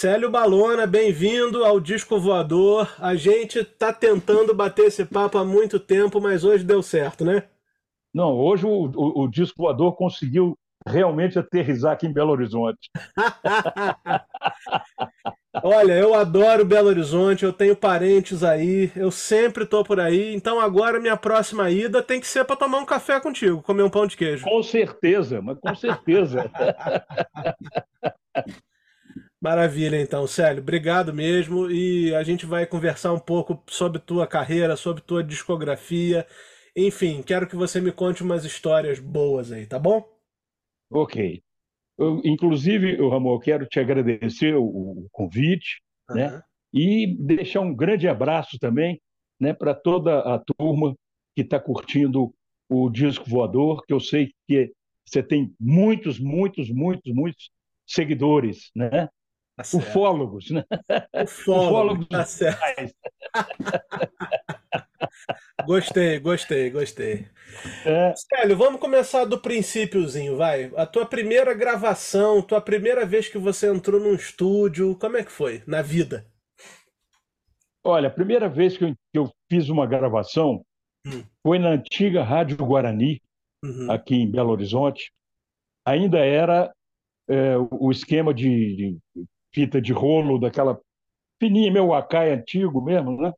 Célio Balona, bem-vindo ao Disco Voador. A gente tá tentando bater esse papo há muito tempo, mas hoje deu certo, né? Não, hoje o, o, o Disco Voador conseguiu realmente aterrizar aqui em Belo Horizonte. Olha, eu adoro Belo Horizonte, eu tenho parentes aí, eu sempre tô por aí, então agora minha próxima ida tem que ser para tomar um café contigo, comer um pão de queijo. Com certeza, mas com certeza. Maravilha, então, Célio, obrigado mesmo. E a gente vai conversar um pouco sobre tua carreira, sobre tua discografia. Enfim, quero que você me conte umas histórias boas aí, tá bom? Ok. Eu, inclusive, Ramon, eu quero te agradecer o, o convite, uhum. né? E deixar um grande abraço também, né, para toda a turma que está curtindo o disco voador, que eu sei que você tem muitos, muitos, muitos, muitos seguidores, né? Tá Ufólogos, né? Ufólogos, tá certo. gostei, gostei, gostei. É. Célio, vamos começar do princípiozinho, vai. A tua primeira gravação, tua primeira vez que você entrou num estúdio, como é que foi na vida? Olha, a primeira vez que eu, que eu fiz uma gravação hum. foi na antiga Rádio Guarani, uhum. aqui em Belo Horizonte. Ainda era é, o esquema de, de fita de rolo, daquela fininha, meu Akai antigo mesmo, né?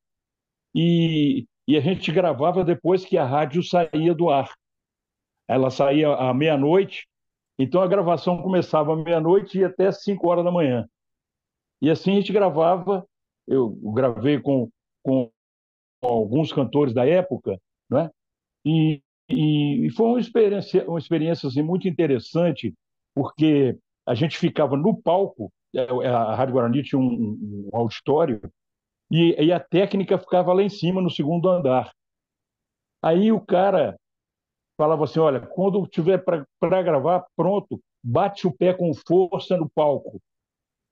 E, e a gente gravava depois que a rádio saía do ar. Ela saía à meia-noite, então a gravação começava à meia-noite e ia até 5 horas da manhã. E assim a gente gravava, eu gravei com, com alguns cantores da época, né? E, e, e foi uma experiência, uma experiência assim, muito interessante, porque a gente ficava no palco a Rádio Guarani tinha um, um auditório e, e, a técnica ficava lá em cima, no segundo andar. Aí o cara falava assim: olha, quando tiver para gravar, pronto, bate o pé com força no palco,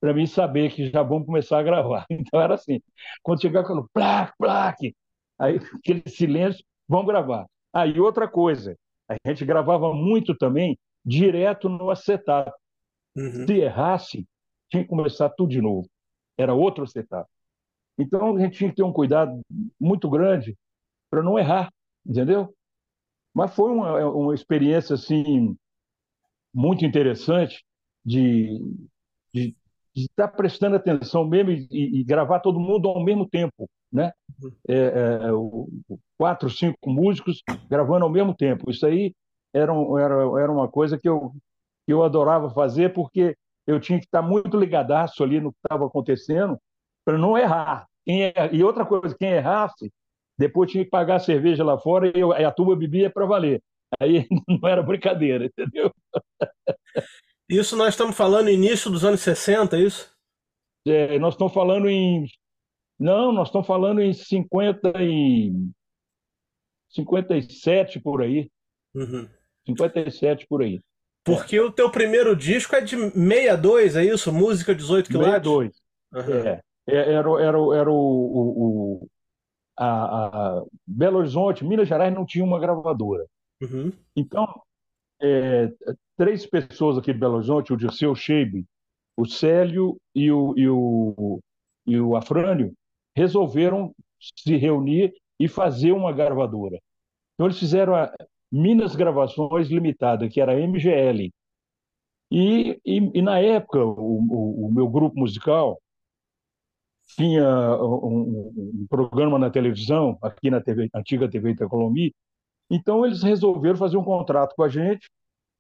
para mim saber que já vamos começar a gravar. Então era assim: quando chegar aquele plaque, plaque, aí aquele silêncio, vamos gravar. Aí ah, outra coisa, a gente gravava muito também direto no acetato. Uhum. Se errasse, tinha que começar tudo de novo. Era outro setup. Então a gente tinha que ter um cuidado muito grande para não errar, entendeu? Mas foi uma, uma experiência assim muito interessante de, de, de estar prestando atenção mesmo e, e, gravar todo mundo ao mesmo tempo, né? É, é, quatro, cinco músicos gravando ao mesmo tempo. Isso aí era, era, era uma coisa que eu, que eu adorava fazer porque eu tinha que estar muito ligadaço ali no que estava acontecendo para não errar. E outra coisa, quem errasse, depois tinha que pagar a cerveja lá fora e eu, a turma bebia para valer. Aí não era brincadeira, entendeu? Isso nós estamos falando início dos anos 60, é isso? É, nós estamos falando em. Não, nós estamos falando em 50 e. 57 por aí. Uhum. 57 por aí. Porque é. o teu primeiro disco é de 62, é isso? Música 18 quilômetros? 62. Uhum. É. Era, era, era o, o, o a, a, Belo Horizonte, Minas Gerais não tinha uma gravadora. Uhum. Então, é, três pessoas aqui de Belo Horizonte, o Dirceu Scheibe, o Célio e o, e o, e o Afrânio, resolveram se reunir e fazer uma gravadora. Então, eles fizeram a, Minas Gravações Limitada, que era MGL. E, e, e na época, o, o, o, meu grupo musical tinha um, um, programa na televisão, aqui na TV, antiga TV Itacolomi, então eles resolveram fazer um contrato com a gente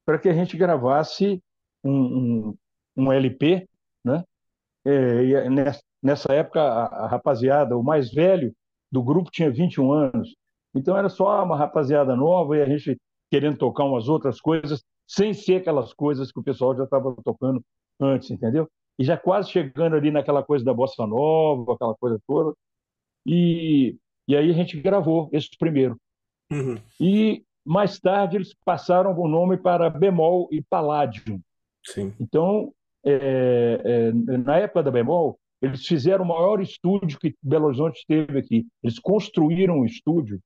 para que a gente gravasse um, um LP, né? É, nessa época, a, a rapaziada, o mais velho do grupo tinha 21 anos, então era só uma rapaziada nova e a gente querendo tocar umas outras coisas, sem ser aquelas coisas que o pessoal já estava tocando antes, entendeu? E já quase chegando ali naquela coisa da bossa nova, aquela coisa toda. E, e aí a gente gravou esse primeiro. Uhum. E mais tarde eles passaram o nome para Bemol e Palladium. Sim. Então, é, é, na época da Bemol, eles fizeram o maior estúdio que Belo Horizonte teve aqui. Eles construíram um estúdio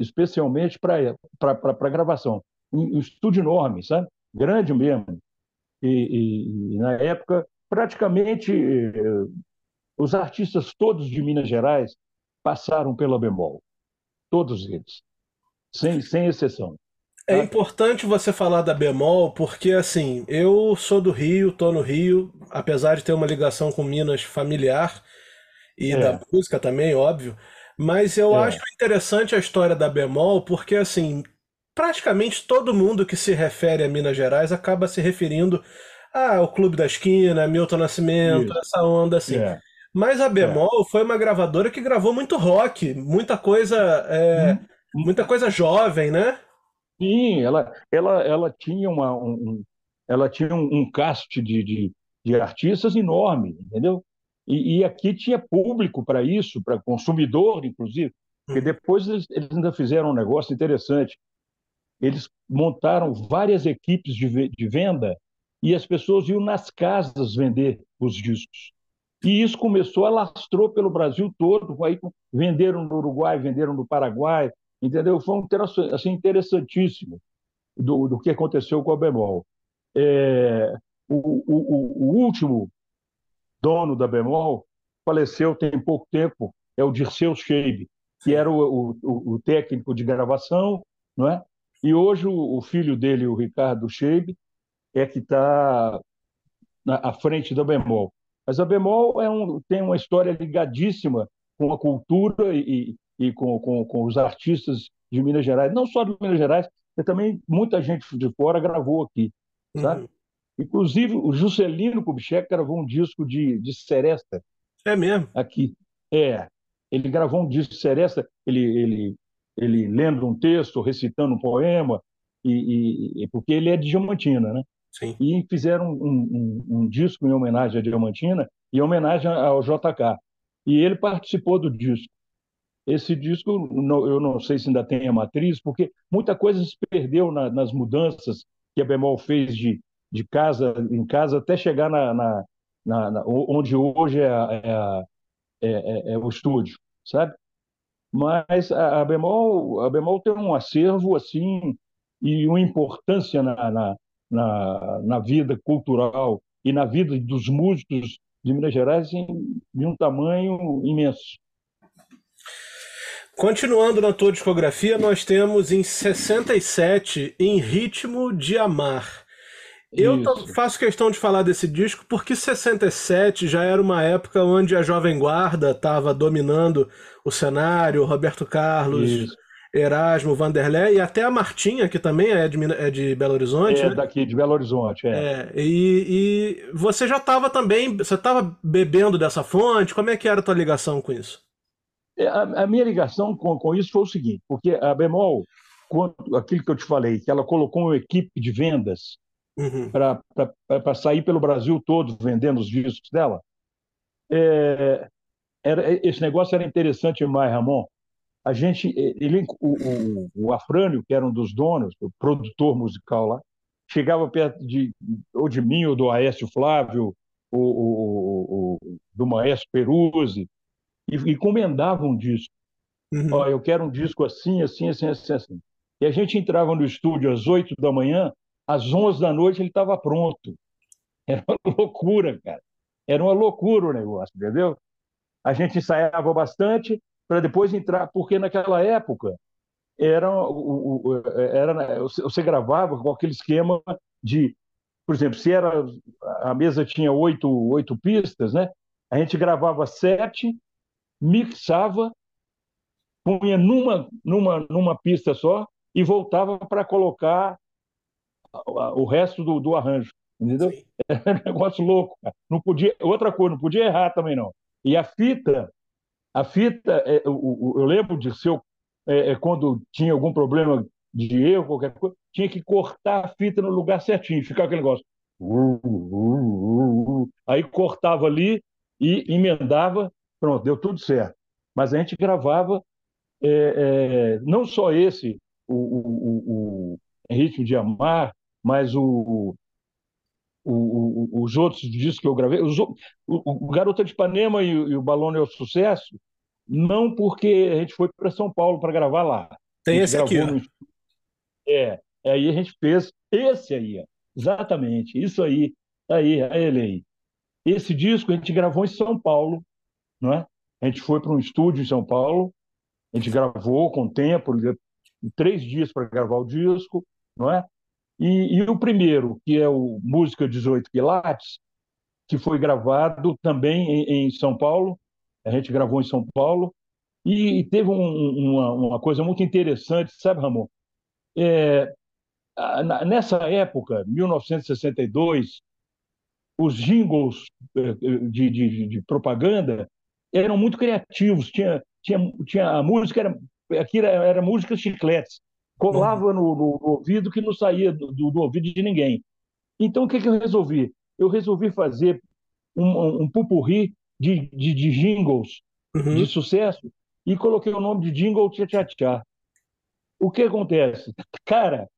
especialmente para gravação. Um, um, estúdio enorme, sabe? Grande mesmo. E, e, na época praticamente os artistas todos de Minas Gerais passaram pela Bemol, todos eles, sem, sem exceção. É importante você falar da Bemol porque, assim, eu sou do Rio, tô no Rio, apesar de ter uma ligação com Minas familiar e é. da música também, óbvio, mas eu é. acho interessante a história da Bemol porque, assim, praticamente todo mundo que se refere a Minas Gerais acaba se referindo ao Clube da Esquina, Milton Nascimento, Isso. essa onda assim. É. Mas a Bemol é. foi uma gravadora que gravou muito rock, muita coisa, é, hum. muita coisa jovem, né? Sim, ela, ela, ela tinha uma, um, ela tinha um, um cast de, de, de, artistas enorme, entendeu? E, e aqui tinha público para isso, para consumidor, inclusive, porque hum. depois eles, eles ainda fizeram um negócio interessante. Eles montaram várias equipes de, de venda e as pessoas iam nas casas vender os discos. E isso começou, alastrou pelo Brasil todo, aí venderam no Uruguai, venderam no Paraguai, Entendeu? Foi um assim, interessantíssimo do, do que aconteceu com a Bemol. É, o, o, o, último dono da Bemol faleceu tem pouco tempo, é o Dirceu Scheib, que era o, o, o, técnico de gravação, não é? E hoje o, filho dele, o Ricardo Scheib, é que está à frente da Bemol. Mas a Bemol é um, tem uma história ligadíssima com a cultura e, e com, com, com os artistas de Minas Gerais, não só de Minas Gerais, mas também muita gente de fora gravou aqui, sabe? Uhum. Inclusive, o Juscelino Kubitschek gravou um disco de, de Seresta. É mesmo? Aqui. É. Ele gravou um disco de Seresta, ele, ele, ele lendo um texto, recitando um poema, e, e porque ele é de Diamantina, né? Sim. E fizeram um, um, um, disco em homenagem a Diamantina e em homenagem ao JK. E ele participou do disco. Esse disco, eu não sei se ainda tem a matriz, porque muita coisa se perdeu na, nas mudanças que a Bemol fez de, de casa em casa até chegar na, na, na onde hoje é, é, é, é, o estúdio, sabe? Mas a, a, Bemol, a Bemol tem um acervo assim e uma importância na, na, na, na vida cultural e na vida dos músicos de Minas Gerais de um tamanho imenso. Continuando na tua discografia, nós temos em 67 Em Ritmo de Amar. Eu tô, faço questão de falar desse disco porque 67 já era uma época onde a Jovem Guarda estava dominando o cenário, Roberto Carlos, Isso. Erasmo, Vanderlei e até a Martinha, que também é de, é de Belo Horizonte. É né? daqui, de Belo Horizonte, é. é e, e você já estava também, você estava bebendo dessa fonte? Como é que era a tua ligação com isso? É, a, a minha ligação com, com, isso foi o seguinte, porque a Bemol, quando, aquilo que eu te falei, que ela colocou uma equipe de vendas uhum. para sair pelo Brasil todo vendendo os discos dela, é, era, esse negócio era interessante demais, Ramon. A gente, ele, o, o, o Afrânio, que era um dos donos, o produtor musical lá, chegava perto de ou de mim ou do Aécio Flávio, ou, ou, ou do Maestro Peruzzi, e, encomendava um disco. Uhum. Ó, eu quero um disco assim, assim, assim, assim, assim. E a gente entrava no estúdio às 8 da manhã, às 11 da noite ele estava pronto. Era uma loucura, cara. Era uma loucura o negócio, entendeu? A gente ensaiava bastante para depois entrar, porque naquela época era, o, era você gravava com aquele esquema de, por exemplo, se era a mesa tinha oito, oito pistas, né? A gente gravava sete mixava, punha numa, numa, numa pista só e voltava para colocar o resto do, do arranjo. Entendeu? É um negócio louco. Não podia, outra coisa, não podia errar também não. E a fita, a fita, é, eu, eu lembro de seu é, é, quando tinha algum problema de erro, qualquer coisa, tinha que cortar a fita no lugar certinho, ficar aquele negócio. Aí cortava ali e emendava Pronto, deu tudo certo. Mas a gente gravava é, é, não só esse, o, o, o, Ritmo de Amar, mas o, os outros discos que eu gravei. Os, o, Garota de Ipanema e, e o Balão é o Sucesso, não porque a gente foi para São Paulo para gravar lá. Tem esse aqui. No... É, aí a gente fez esse aí, exatamente, isso aí, aí, aí ele aí. esse disco a gente gravou em São Paulo, não é? A gente foi para um estúdio em São Paulo, a gente gravou com tempo, três dias para gravar o disco, não é? E, e, o primeiro, que é o Música 18 Quilates, que foi gravado também em, em, São Paulo, a gente gravou em São Paulo, e, e teve um, uma, uma, coisa muito interessante, sabe, Ramon? É, nessa época, 1962, os jingles eh, de, de, de, propaganda eram muito criativos. Tinha, tinha, tinha a música era aqui era, era música chicletes, colava uhum. no, no, no, ouvido que não saía do, do, do, ouvido de ninguém. Então o que, que eu resolvi? Eu resolvi fazer um, um, um pupurri de, de, de jingles uhum. de sucesso e coloquei o nome de jingle tchá tchá tchá. O que acontece? Cara,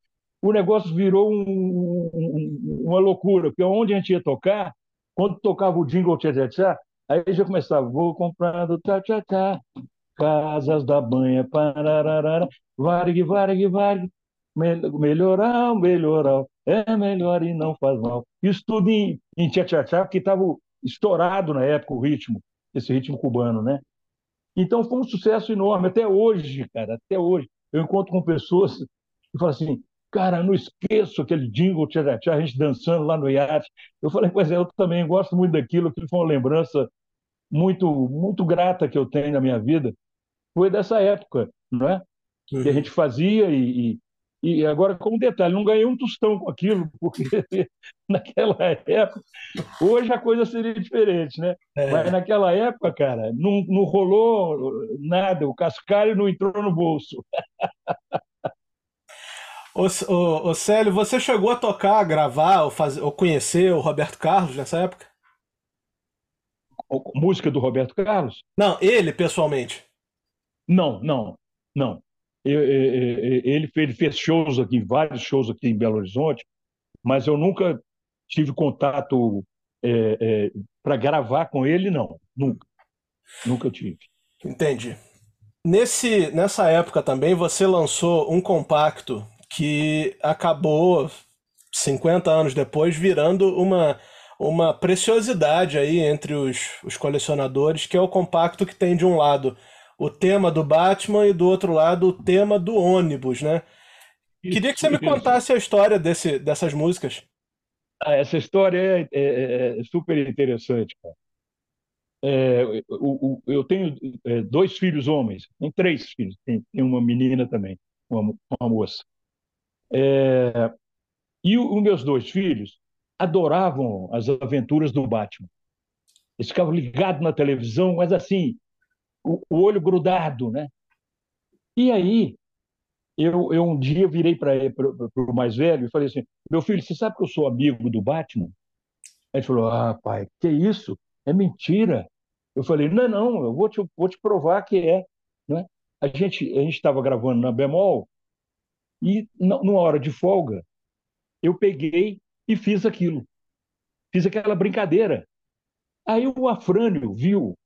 o negócio virou um, um, uma loucura, porque onde a gente ia tocar, quando tocava o jingle tchá tchá tchá, aí já começava, vou comprando tchá tchá tchá, casas da banha, pararara, vargue, vargue, vargue, melhorar, melhorar, é melhor e não faz mal. Isso tudo em, em tchá tchá tchá, porque estava estourado na época o ritmo, esse ritmo cubano, né? Então foi um sucesso enorme, até hoje, cara, até hoje. Eu encontro com pessoas que falam assim, cara, não esqueço aquele jingle tchá tchá, a gente dançando lá no iate. Eu falei, pois é, eu também gosto muito daquilo, aquilo foi uma lembrança muito, muito grata que eu tenho na minha vida. Foi dessa época, não é? Uhum. Que a gente fazia e, e, e, agora, como detalhe, não ganhei um tostão com aquilo, porque naquela época, hoje a coisa seria diferente, né? É. Mas naquela época, cara, não, não rolou nada, o cascalho não entrou no bolso. Ô, ô, ô, Célio, você chegou a tocar, gravar ou, fazer, ou conhecer o Roberto Carlos nessa época? Música do Roberto Carlos? Não, ele pessoalmente. Não, não, não. ele, fez, fez shows aqui, vários shows aqui em Belo Horizonte, mas eu nunca tive contato é, é, para gravar com ele, não. Nunca. Nunca tive. Entendi. Nesse, nessa época também você lançou um compacto que acabou 50 anos depois virando uma, uma preciosidade aí entre os, os colecionadores, que é o compacto que tem de um lado o tema do Batman e do outro lado o tema do ônibus, né? Queria que você me contasse a história desse, dessas músicas. Ah, essa história é, é, é super interessante, cara. É, o, o, eu tenho é, dois filhos homens, tem três filhos, tem, tem uma menina também, uma, uma moça. É, e os meus dois filhos adoravam as aventuras do Batman. Eles ficavam ligados na televisão, mas assim, o, olho grudado, né? E aí, eu, eu um dia virei para o mais velho e falei assim: meu filho, você sabe que eu sou amigo do Batman? Ele falou: ah, pai, que isso? É mentira. Eu falei: não, não, eu vou te, vou te provar que é. Né? A gente a estava gravando na Bemol e, numa hora de folga, eu peguei e fiz aquilo. Fiz aquela brincadeira. Aí o Afrânio viu,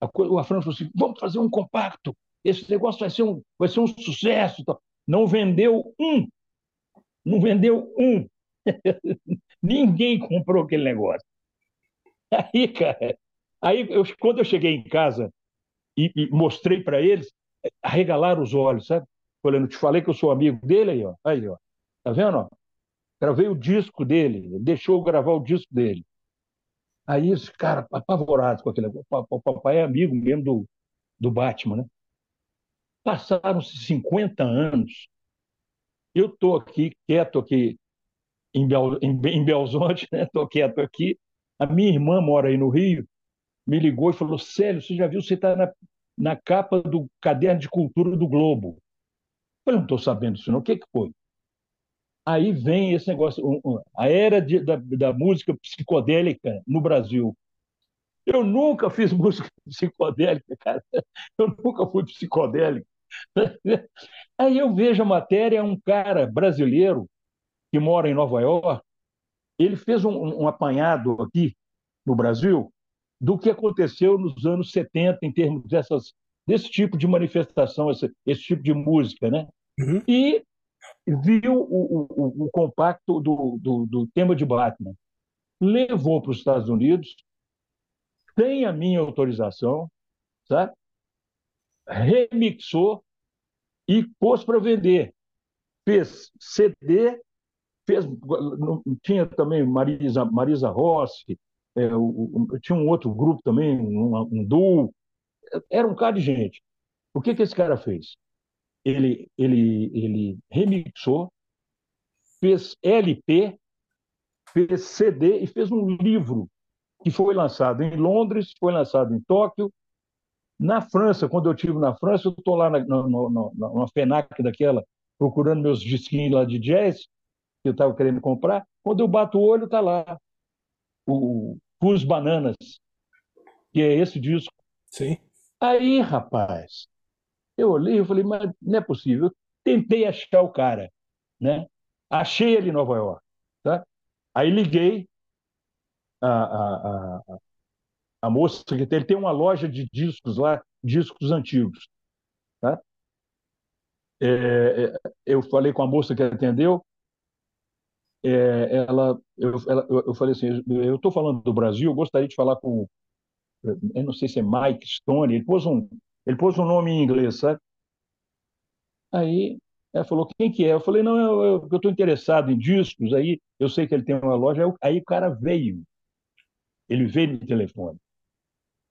o Afrânio falou assim: vamos fazer um compacto, esse negócio vai ser um, vai ser um sucesso. Não vendeu um. Não vendeu um. Ninguém comprou aquele negócio. Aí, cara, aí eu, quando eu cheguei em casa e, e mostrei para eles, arregalaram os olhos, sabe? Falando, te falei que eu sou amigo dele aí, ó. Aí, ó. Tá vendo? Ó? Gravei o disco dele, deixou eu gravar o disco dele. Aí esse cara, apavorado com aquele. O papai é amigo mesmo do, do Batman, né? Passaram-se 50 anos. Eu estou aqui, quieto aqui em, Bel, em, em Belzonte, estou né? quieto aqui. A minha irmã mora aí no Rio, me ligou e falou: Célio, você já viu, você está na, na capa do caderno de cultura do Globo. Eu não estou sabendo isso, não. O que, que foi? Aí vem esse negócio, a era de, da, da música psicodélica no Brasil. Eu nunca fiz música psicodélica, cara. Eu nunca fui psicodélico. Aí eu vejo a matéria, um cara brasileiro que mora em Nova York, ele fez um, um apanhado aqui no Brasil do que aconteceu nos anos 70 em termos dessas, desse tipo de manifestação, esse, esse tipo de música, né? Uhum. E viu o, o, o compacto do, do, do, tema de Batman, levou para os Estados Unidos, sem a minha autorização, sabe? remixou e pôs para vender. Fez CD, fez, tinha também Marisa, Marisa Rossi, é, o, o, tinha um outro grupo também, um, um duo, era um cara de gente. O que, que esse cara fez? Ele, ele, ele remixou, fez LP, fez CD e fez um livro que foi lançado em Londres, foi lançado em Tóquio. Na França, quando eu estive na França, eu estou lá na, na, na, numa FENAC daquela, procurando meus disquinhos lá de jazz, que eu estava querendo comprar. Quando eu bato o olho, está lá o Pus Bananas, que é esse disco. Sim. Aí, rapaz, eu olhei e falei, mas não é possível. Eu tentei achar o cara, né? Achei ele em Nova York, tá? Aí liguei a, a, a, a moça que ele tem uma loja de discos lá, discos antigos, tá? É, é eu falei com a moça que atendeu, é, ela, eu, ela, eu, falei assim, eu estou falando do Brasil, gostaria de falar com, eu não sei se é Mike Stone, ele pôs um, ele pôs um nome em inglês, sabe? Aí ela falou, quem que é? Eu falei, não, eu estou interessado em discos, aí eu sei que ele tem uma loja, aí o cara veio, ele veio no telefone.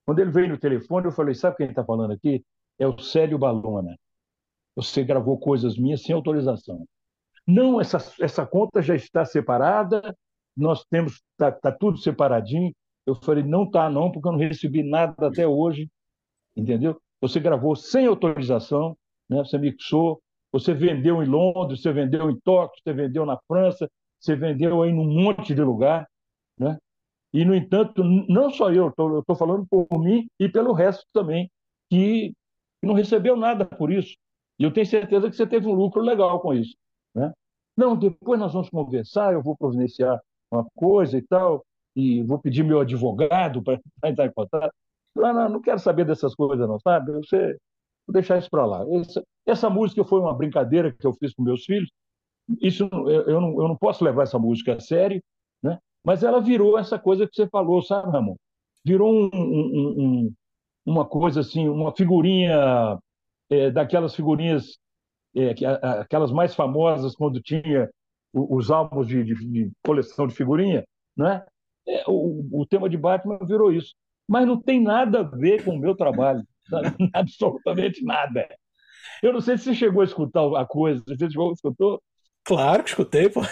Quando ele veio no telefone, eu falei, sabe quem está falando aqui? É o Célio Balona. Você gravou coisas minhas sem autorização. Não, essa, essa conta já está separada, nós temos, está tá tudo separadinho. Eu falei, não está não, porque eu não recebi nada até hoje, entendeu? Você gravou sem autorização, né? você mixou, você vendeu em Londres, você vendeu em Tóquio, você vendeu na França, você vendeu aí num monte de lugar, né? E, no entanto, não só eu, eu estou falando por mim e pelo resto também, que não recebeu nada por isso. E eu tenho certeza que você teve um lucro legal com isso. Né? Não, depois nós vamos conversar, eu vou providenciar uma coisa e tal, e vou pedir meu advogado para entrar em contato. Não, não, não quero saber dessas coisas, não, sabe? Você, vou deixar isso para lá. Essa, essa, música foi uma brincadeira que eu fiz com meus filhos. Isso eu, não, eu não posso levar essa música a sério, né? mas ela virou essa coisa que você falou, sabe, Ramon? Virou um, um, um, uma coisa assim, uma figurinha, é, daquelas figurinhas é, aquelas mais famosas quando tinha os álbuns de, de, de coleção de figurinha, né? É, o, o, tema de Batman virou isso. Mas não tem nada a ver com o meu trabalho, absolutamente nada. Eu não sei se você chegou a escutar a coisa, você chegou, escutou? Claro que escutei, pô.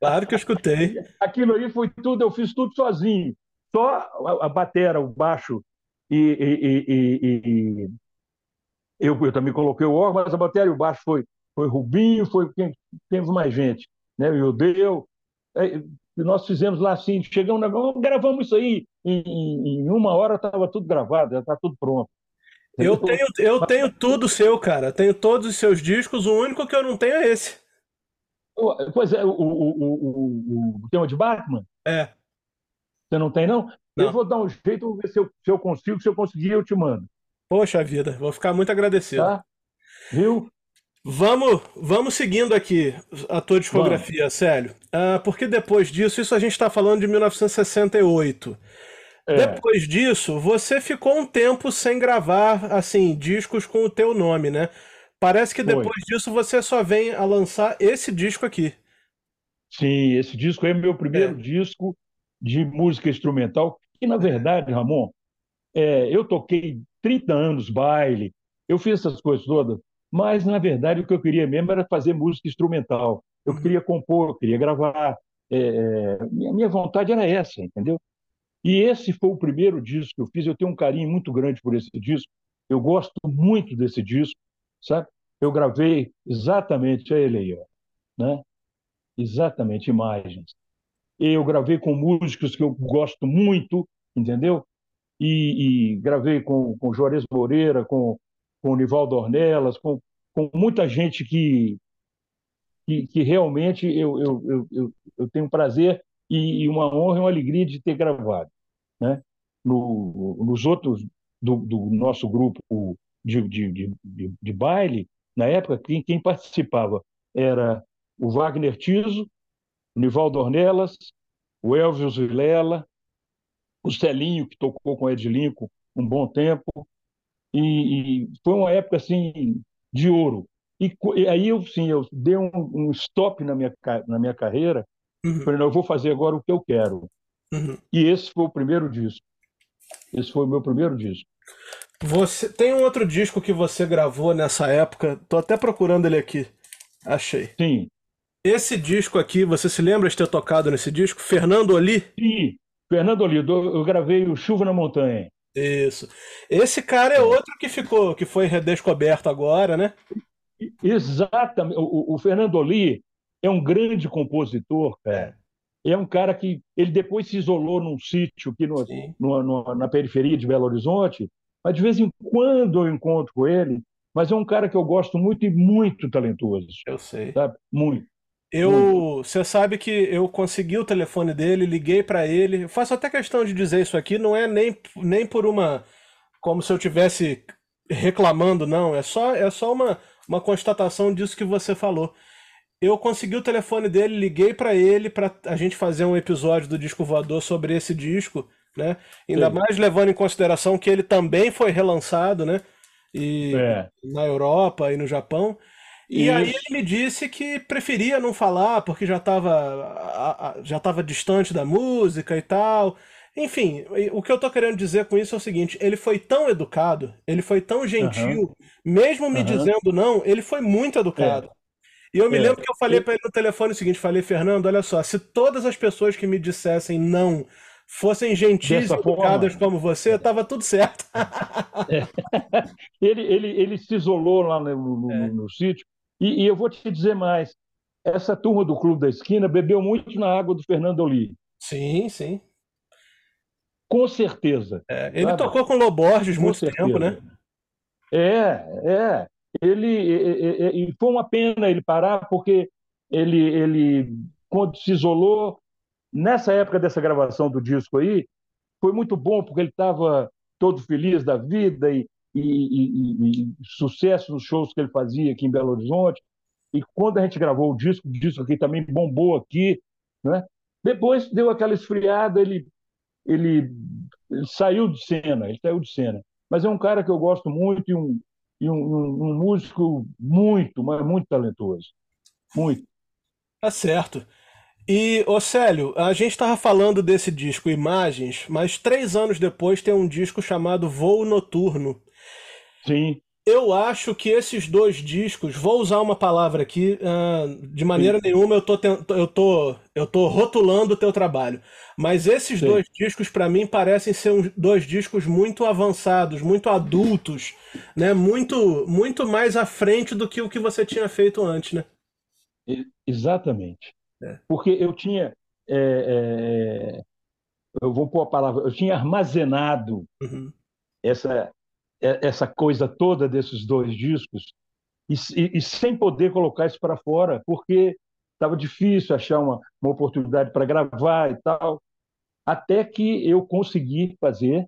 claro que eu escutei. Aquilo aí foi tudo, eu fiz tudo sozinho. Só a, batera, o baixo e, e, e, eu, eu também coloquei o órgão, mas a bateria e o baixo foi, foi Rubinho, foi quem temos mais gente, né? O Deu. É, nós fizemos lá assim, chegamos, gravamos isso aí, em, em uma hora estava tudo gravado, já está tudo pronto. Eu tenho, eu tenho tudo seu, cara. Tenho todos os seus discos, o único que eu não tenho é esse. Pois é, o, o, o, o tema de Batman? É. Você não tem, não? não? Eu vou dar um jeito, vou ver se eu, se eu consigo, se eu conseguir, eu te mando. Poxa vida, vou ficar muito agradecido. Tá? Viu? Vamos, vamos seguindo aqui a tua discografia, vamos. Célio. Uh, porque depois disso, isso a gente está falando de 1968. É. Depois disso, você ficou um tempo sem gravar assim discos com o teu nome, né? Parece que depois Foi. disso você só vem a lançar esse disco aqui. Sim, esse disco é meu primeiro é. disco de música instrumental. E na verdade, Ramon, é, eu toquei 30 anos baile, eu fiz essas coisas todas, mas na verdade o que eu queria mesmo era fazer música instrumental. Eu uhum. queria compor, eu queria gravar. É, é, minha, minha vontade era essa, entendeu? E esse foi o primeiro disco que eu fiz. Eu tenho um carinho muito grande por esse disco. Eu gosto muito desse disco, sabe? Eu gravei exatamente ele aí, ó, né? Exatamente imagens. Eu gravei com músicos que eu gosto muito, entendeu? e, e gravei com, com Juarez Moreira, com, com o Nivaldo Ornelas, com, com muita gente que, que, que realmente eu, eu, eu, eu, tenho prazer e, e, uma honra e uma alegria de ter gravado. Né? No, nos outros do, do nosso grupo de, de, de, de, baile, na época, quem, quem participava era o Wagner Tiso, o Nivaldo Ornelas, o Elvis Vilela, o Celinho, que tocou com o Ed Lincoln um bom tempo, e, e foi uma época assim de ouro. E, e, aí eu sim, eu dei um, um, stop na minha, na minha carreira, uhum. falei, não, eu vou fazer agora o que eu quero. Uhum. E esse foi o primeiro disco. Esse foi o meu primeiro disco. Você tem um outro disco que você gravou nessa época? Tô até procurando ele aqui. Achei. Sim. Esse disco aqui, você se lembra de ter tocado nesse disco? Fernando Oli? Sim, Fernando Oli. Eu gravei o Chuva na Montanha. Isso. Esse cara é outro que ficou, que foi redescoberto agora, né? Exatamente. O, o Fernando Oli é um grande compositor, cara. É. é um cara que ele depois se isolou num sítio aqui no, no, no, na periferia de Belo Horizonte, mas de vez em quando eu encontro com ele. Mas é um cara que eu gosto muito e muito talentoso. Eu sei. Sabe? Muito. Eu, você sabe que eu consegui o telefone dele, liguei para ele. Eu faço até questão de dizer isso aqui, não é nem, nem por uma como se eu tivesse reclamando, não, é só é só uma uma constatação disso que você falou. Eu consegui o telefone dele, liguei para ele para a gente fazer um episódio do Disco Voador sobre esse disco, né? Ainda Sim. mais levando em consideração que ele também foi relançado, né? E é. na Europa e no Japão. E Isso. aí ele me disse que preferia não falar porque já estava já tava distante da música e tal. Enfim, o que eu tô querendo dizer com isso é o seguinte: ele foi tão educado, ele foi tão gentil, uhum. mesmo me uhum. dizendo não, ele foi muito educado. É. E eu me é. lembro que eu falei para ele no telefone o seguinte: falei, Fernando, olha só, se todas as pessoas que me dissessem não fossem gentis e educadas forma. como você, tava tudo certo. é. ele, ele, ele se isolou lá no, no, é. no sítio, e, e eu vou te dizer mais: essa turma do Clube da Esquina bebeu muito na água do Fernando Oli. Sim, sim. Com certeza. É, ele sabe? tocou com Loborges muito certeza. tempo, né? É, é. Ele, e foi uma pena ele parar, porque ele, ele, quando se isolou, nessa época dessa gravação do disco aí, foi muito bom, porque ele estava todo feliz da vida e, e, e, e, sucesso nos shows que ele fazia aqui em Belo Horizonte. E quando a gente gravou o disco, o disco aqui também bombou aqui, né? Depois deu aquela esfriada, ele ele, ele, saiu de cena, ele saiu de cena. Mas é um cara que eu gosto muito e um, e um, um, um músico muito, mas muito talentoso. Muito. Tá certo. E, ô Célio, a gente estava falando desse disco Imagens, mas três anos depois tem um disco chamado Voo Noturno. Sim eu acho que esses dois discos, vou usar uma palavra aqui, uh, de maneira Sim. nenhuma eu tô, eu, tô, eu tô rotulando o teu trabalho, mas esses Sim. dois discos para mim parecem ser um, dois discos muito avançados, muito adultos, né? muito, muito mais à frente do que o que você tinha feito antes, né? Exatamente. É. Porque eu tinha. É, é, eu vou pôr a palavra, eu tinha armazenado uhum. essa, é, essa coisa toda desses dois discos e, e, e sem poder colocar isso para fora, porque estava difícil achar uma, uma oportunidade para gravar e tal, até que eu consegui fazer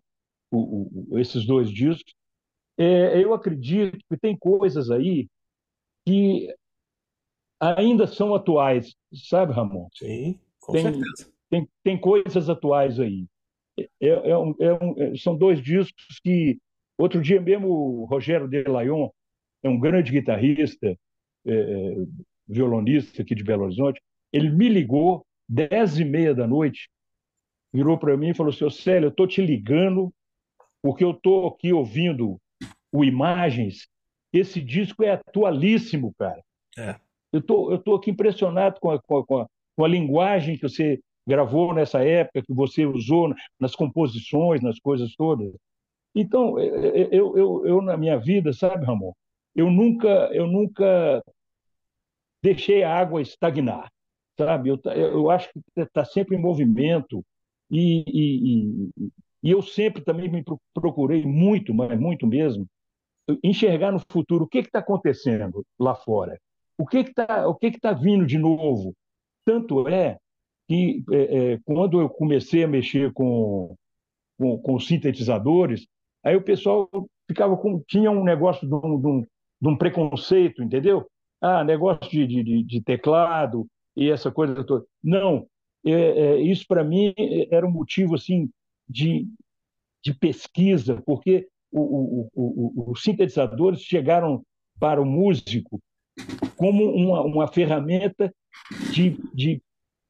o, o, esses dois discos. É, eu acredito que tem coisas aí que ainda são atuais, sabe, Ramon? Sim, com tem, certeza. Tem, tem coisas atuais aí. É, é um, é um, são dois discos que Outro dia mesmo, o Rogério Delayon, é um grande guitarrista, é, é, violonista aqui de Belo Horizonte, ele me ligou dez e meia da noite, virou para mim e falou assim, Célio, eu estou te ligando porque eu estou aqui ouvindo o Imagens, esse disco é atualíssimo, cara. É. Eu tô, eu tô aqui impressionado com a, com, a, com, a, linguagem que você gravou nessa época, que você usou nas composições, nas coisas todas. Então, eu, eu, eu, na minha vida, sabe, Ramon, eu nunca, eu nunca deixei a água estagnar, sabe? Eu, eu acho que está sempre em movimento e, e, e, e eu sempre também me procurei muito, mas muito mesmo, enxergar no futuro o que está acontecendo lá fora, o que está o que está vindo de novo. Tanto é que é, é, quando eu comecei a mexer com, com, com sintetizadores, Aí o pessoal ficava com. tinha um negócio de um, de um, de um preconceito, entendeu? Ah, negócio de, de, de, teclado e essa coisa toda. Não, é, é, isso para mim era um motivo assim de, de pesquisa, porque o, o, o, os sintetizadores chegaram para o músico como uma, uma ferramenta de, de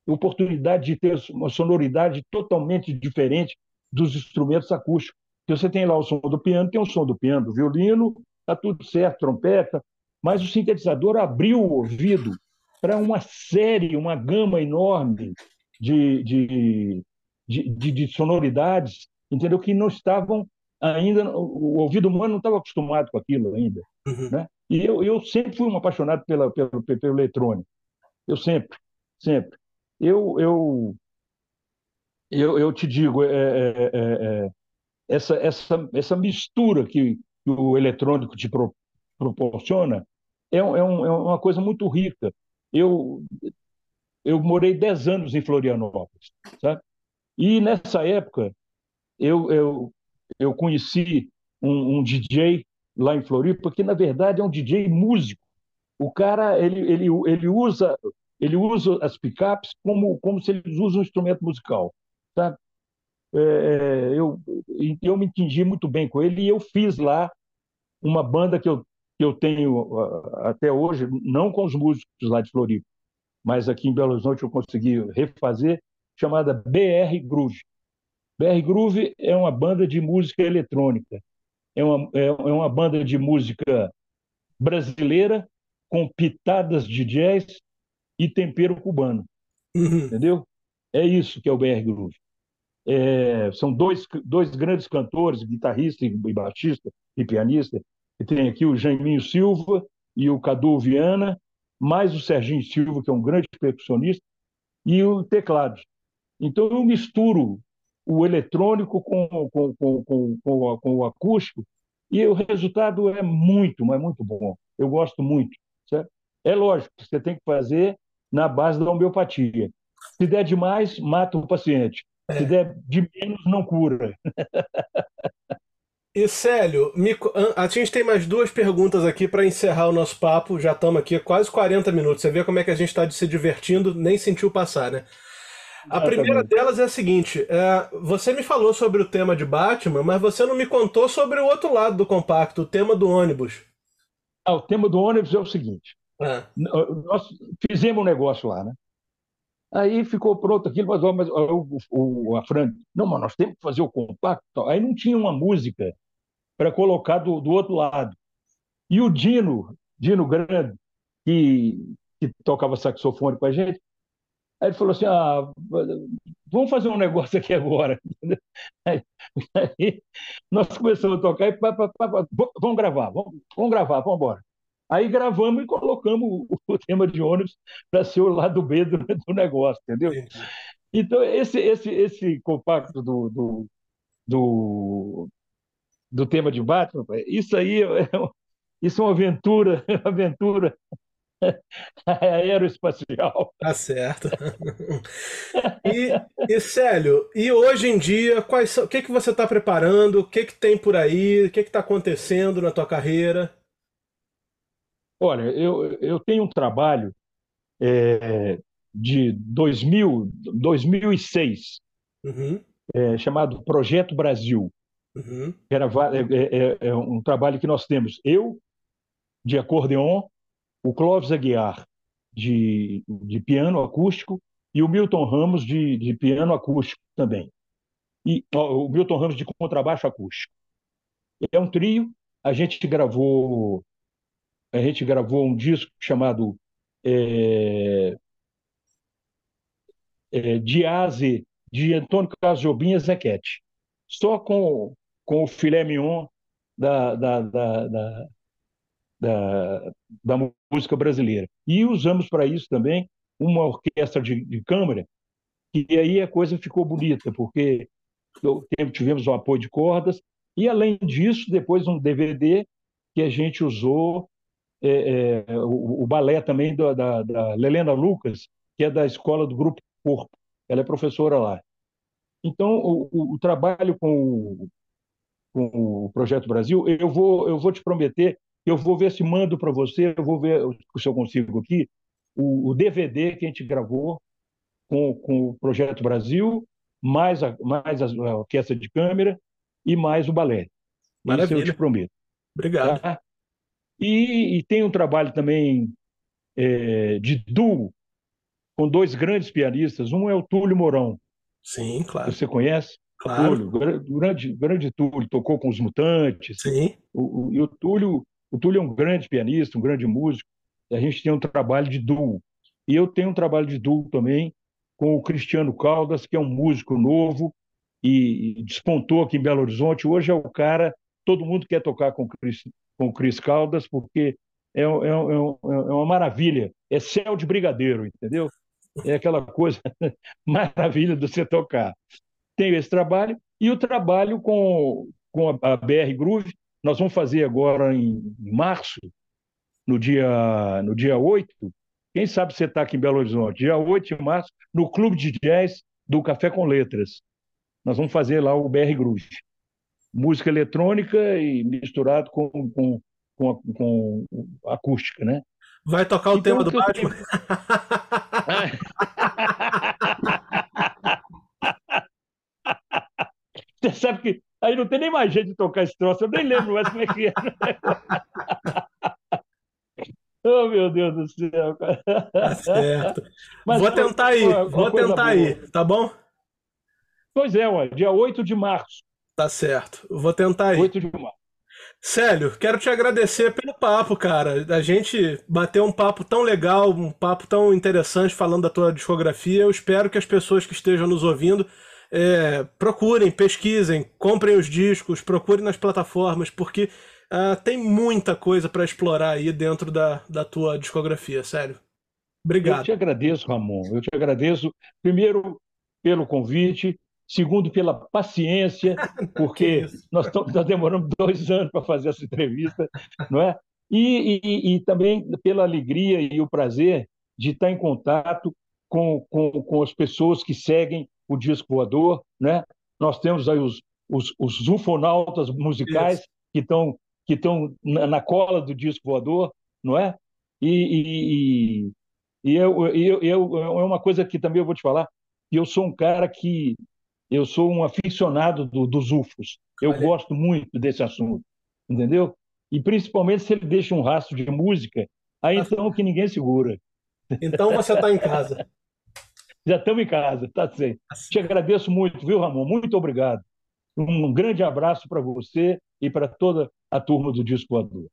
oportunidade de ter uma sonoridade totalmente diferente dos instrumentos acústicos. Você tem lá o som do piano, tem o som do piano, do violino, está tudo certo, trompeta, mas o sintetizador abriu o ouvido para uma série, uma gama enorme de, de, de, de, de sonoridades, entendeu? Que não estavam ainda, o ouvido humano não estava acostumado com aquilo ainda. Uhum. Né? E eu, eu sempre fui um apaixonado pela, pelo, pelo eletrônico. Eu sempre, sempre. Eu, eu, eu, eu te digo, é, é, é, é essa, essa, essa mistura que o eletrônico te pro, proporciona é, um, é, um, é uma coisa muito rica. Eu, eu morei 10 anos em Florianópolis, sabe? E nessa época eu, eu, eu conheci um, um DJ lá em Floripa, que na verdade é um DJ músico. O cara ele, ele, ele usa ele usa as picapes como como se ele usa um instrumento musical, tá? É, eu eu me entendi muito bem com ele e eu fiz lá uma banda que eu que eu tenho até hoje, não com os músicos lá de Floripa, mas aqui em Belo Horizonte eu consegui refazer, chamada BR Groove. BR Groove é uma banda de música eletrônica, é uma, é, é uma banda de música brasileira com pitadas de jazz e tempero cubano. Uhum. Entendeu? É isso que é o BR Groove. É, são dois, dois grandes cantores, guitarrista e baixista e pianista, e tem aqui o Jaiminho Silva e o Cadu Viana, mais o Serginho Silva, que é um grande percussionista, e o teclado. Então eu misturo o eletrônico com, com, com, com, com, o acústico, e o resultado é muito, mas muito bom. Eu gosto muito. Certo? É lógico, você tem que fazer na base da homeopatia. Se der demais, mata o paciente. Se der de menos, não cura. E Célio, me... a gente tem mais duas perguntas aqui para encerrar o nosso papo. Já estamos aqui quase 40 minutos. Você vê como é que a gente está se divertindo, nem sentiu passar, né? A primeira delas é a seguinte: é, você me falou sobre o tema de Batman, mas você não me contou sobre o outro lado do compacto, o tema do ônibus. Ah, o tema do ônibus é o seguinte: é. nós fizemos um negócio lá, né? Aí ficou pronto aquilo, mas, mas o, o, a Fran, não, mas nós temos que fazer o compacto. Aí não tinha uma música para colocar do, do outro lado. E o Dino, Dino Grande, que, que tocava saxofone com a gente, Aí ele falou assim: ah, vamos fazer um negócio aqui agora. Aí, aí nós começamos a tocar e pá, pá, pá, vamos gravar, vamos, vamos gravar, vamos embora. Aí gravamos e colocamos o, o tema de ônibus para ser o lado B do, do negócio, entendeu? Então, esse, esse, esse compacto do, do, do, do tema de Batman, isso aí é, isso é uma aventura, uma aventura aeroespacial. Tá certo. E, e Célio, e hoje em dia, quais são, o que, que você está preparando? O que, que tem por aí? O que está acontecendo na tua carreira? Olha, eu, eu tenho um trabalho é, de 2000, 2006, uhum. é, chamado Projeto Brasil. Uhum. Era, é, é, é, é um trabalho que nós temos, eu, de acordeon, o Clóvis Aguiar, de, de piano acústico, e o Milton Ramos, de, de piano acústico também. E ó, o Milton Ramos, de contrabaixo acústico. É um trio, a gente gravou a gente gravou um disco chamado é, é, de Antônio Carlos Jobim e Zequete, só com, com o filé mignon da, da, da, da, da, da música brasileira. E usamos para isso também uma orquestra de, de câmara, e aí a coisa ficou bonita, porque tivemos o apoio de cordas, e além disso, depois um DVD que a gente usou, é, é, o, o, balé também da, da, da Lelena Lucas, que é da escola do Grupo Corpo, ela é professora lá. Então, o, o, o trabalho com, com o Projeto Brasil, eu vou, eu vou te prometer eu vou ver se mando para você, eu vou ver se eu consigo aqui, o, o, DVD que a gente gravou com, com o Projeto Brasil, mais a, mais a orquestra de câmara e mais o balé. Maravilha. Isso eu te prometo. Obrigado. Tá? E, e, tem um trabalho também é, de duo com dois grandes pianistas. Um é o Túlio Mourão. Sim, claro. Você conhece? Claro. Túlio, grande, grande Túlio, tocou com os Mutantes. Sim. O, o, e o Túlio, o Túlio é um grande pianista, um grande músico. E a gente tem um trabalho de duo. E eu tenho um trabalho de duo também com o Cristiano Caldas, que é um músico novo e, despontou aqui em Belo Horizonte. Hoje é o cara, todo mundo quer tocar com o Chris, com o Caldas, porque é, é, é, é uma maravilha. É céu de brigadeiro, entendeu? É aquela coisa maravilha de você tocar. Tenho esse trabalho e o trabalho com, com a BR Groove. Nós vamos fazer agora em, março, no dia, no dia 8. Quem sabe você está aqui em Belo Horizonte? Dia 8 de março, no Clube de Jazz do Café com Letras. Nós vamos fazer lá o BR Groove. Música eletrônica e misturado com, com, com, a, com acústica, né? Vai tocar o então, tema do Batman? Você sabe que aí não tem nem mais jeito de tocar esse troço, eu nem lembro mais como é que é. oh, meu Deus do céu, cara. Tá certo. Mas, vou tentar aí, vou tentar aí, tá bom? Pois é, ué, dia 8 de março. Tá certo, vou tentar aí. 8 de março. Célio, quero te agradecer pelo papo, cara. A gente bateu um papo tão legal, um papo tão interessante falando da tua discografia. Eu espero que as pessoas que estejam nos ouvindo é, procurem, pesquisem, comprem os discos, procurem nas plataformas, porque uh, tem muita coisa para explorar aí dentro da, da tua discografia, sério. Obrigado. Eu te agradeço, Ramon. Eu te agradeço, primeiro, pelo convite segundo pela paciência, porque nós, nós demoramos dois anos para fazer essa entrevista, não é? E, e, e, também pela alegria e o prazer de estar em contato com, com, com as pessoas que seguem o disco voador, né? Nós temos aí os, os, os ufonautas musicais Isso. que estão que estão na, cola do disco voador, não é? E, e, e eu, eu, eu, é uma coisa que também eu vou te falar, eu sou um cara que eu sou um aficionado do, dos UFOs. Eu Olha. gosto muito desse assunto, entendeu? E principalmente se ele deixa um rastro de música, aí então que ninguém segura. Então você está em casa. Já estamos em casa, tá certo. Te agradeço muito, viu, Ramon? Muito obrigado. Um grande abraço para você e para toda a turma do Disco Voador.